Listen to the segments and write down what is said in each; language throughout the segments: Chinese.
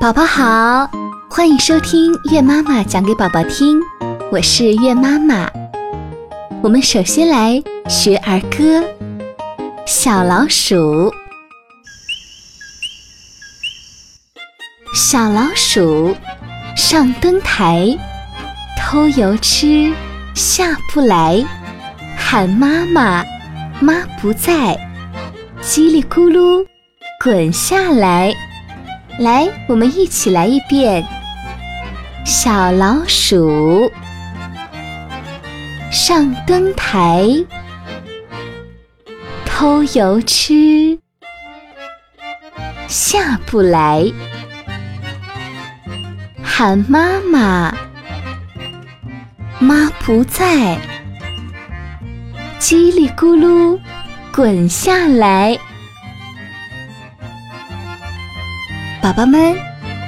宝宝好，欢迎收听月妈妈讲给宝宝听，我是月妈妈。我们首先来学儿歌，《小老鼠》。小老鼠上灯台，偷油吃，下不来，喊妈妈，妈不在，叽里咕噜滚下来。来，我们一起来一遍。小老鼠上灯台，偷油吃，下不来。喊妈妈，妈不在，叽里咕噜滚下来。宝宝们，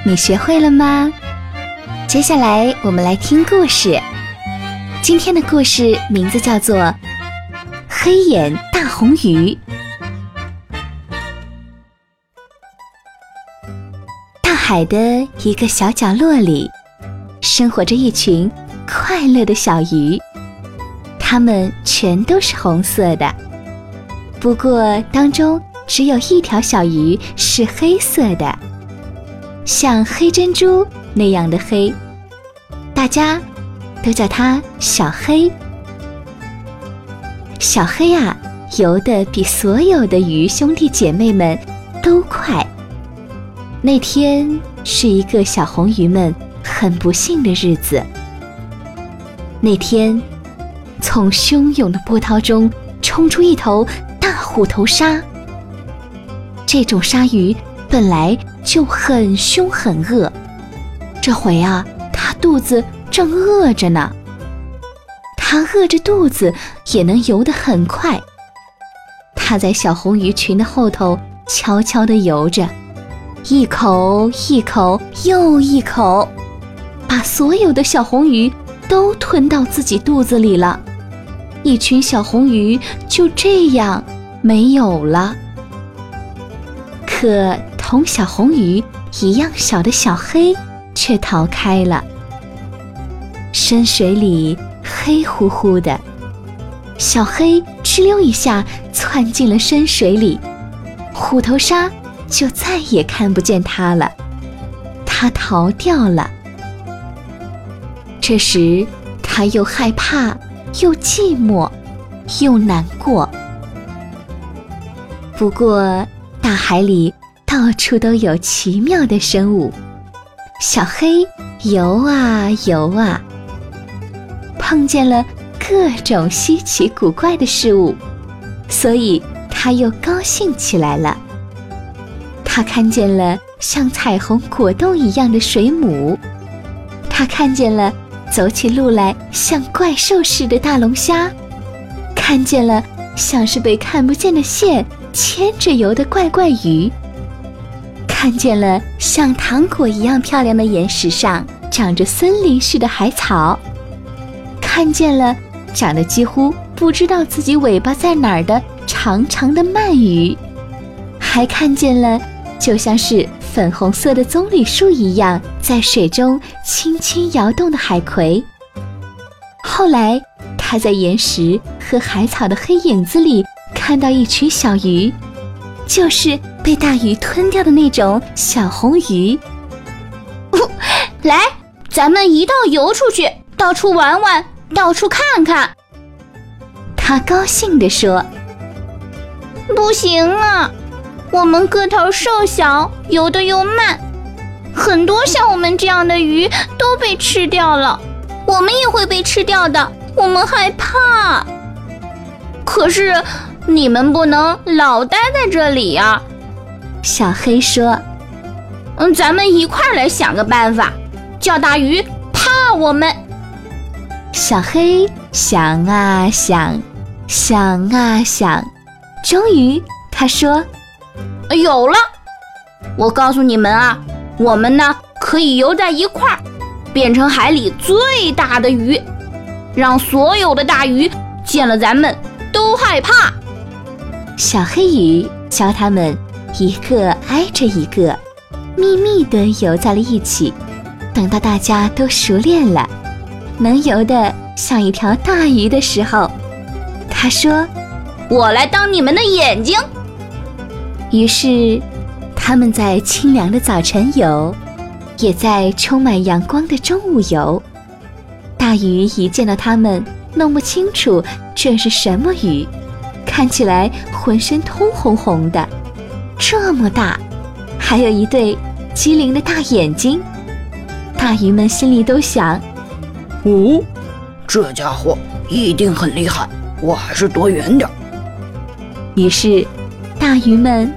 你学会了吗？接下来我们来听故事。今天的故事名字叫做《黑眼大红鱼》。大海的一个小角落里，生活着一群快乐的小鱼，它们全都是红色的。不过，当中只有一条小鱼是黑色的，像黑珍珠那样的黑，大家都叫它小黑。小黑啊，游得比所有的鱼兄弟姐妹们都快。那天是一个小红鱼们很不幸的日子。那天，从汹涌的波涛中冲出一头大虎头鲨。这种鲨鱼本来就很凶很恶，这回啊，它肚子正饿着呢。它饿着肚子也能游得很快。它在小红鱼群的后头悄悄地游着。一口一口又一口，把所有的小红鱼都吞到自己肚子里了。一群小红鱼就这样没有了。可同小红鱼一样小的小黑却逃开了。深水里黑乎乎的，小黑哧溜一下窜进了深水里。虎头鲨。就再也看不见它了，它逃掉了。这时，他又害怕，又寂寞，又难过。不过，大海里到处都有奇妙的生物。小黑游啊游啊，碰见了各种稀奇古怪的事物，所以他又高兴起来了。他看见了像彩虹果冻一样的水母，他看见了走起路来像怪兽似的大龙虾，看见了像是被看不见的线牵着游的怪怪鱼，看见了像糖果一样漂亮的岩石上长着森林似的海草，看见了长得几乎不知道自己尾巴在哪儿的长长的鳗鱼，还看见了。就像是粉红色的棕榈树一样，在水中轻轻摇动的海葵。后来，他在岩石和海草的黑影子里看到一群小鱼，就是被大鱼吞掉的那种小红鱼。来，咱们一道游出去，到处玩玩，到处看看。他高兴地说：“不行啊！”我们个头瘦小，游得又慢，很多像我们这样的鱼都被吃掉了，我们也会被吃掉的，我们害怕。可是你们不能老待在这里呀，小黑说：“嗯，咱们一块来想个办法，叫大鱼怕我们。”小黑想啊想，想啊想，终于他说。有了！我告诉你们啊，我们呢可以游在一块儿，变成海里最大的鱼，让所有的大鱼见了咱们都害怕。小黑鱼教他们一个挨着一个，密密地游在了一起。等到大家都熟练了，能游得像一条大鱼的时候，他说：“我来当你们的眼睛。”于是，他们在清凉的早晨游，也在充满阳光的中午游。大鱼一见到他们，弄不清楚这是什么鱼，看起来浑身通红红的，这么大，还有一对机灵的大眼睛。大鱼们心里都想：“哦，这家伙一定很厉害，我还是躲远点。”于是，大鱼们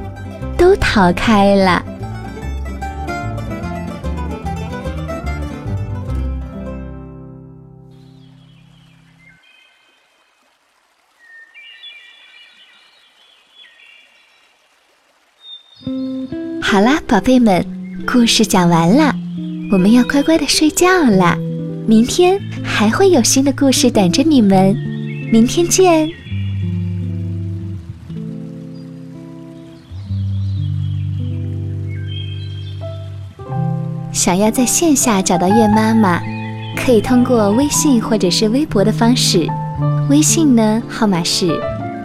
都逃开了。好啦，宝贝们，故事讲完了，我们要乖乖的睡觉啦。明天还会有新的故事等着你们，明天见。想要在线下找到月妈妈，可以通过微信或者是微博的方式。微信呢，号码是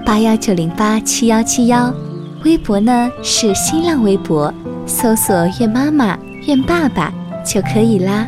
八幺九零八七幺七幺。微博呢是新浪微博，搜索“愿妈妈”“愿爸爸”就可以啦。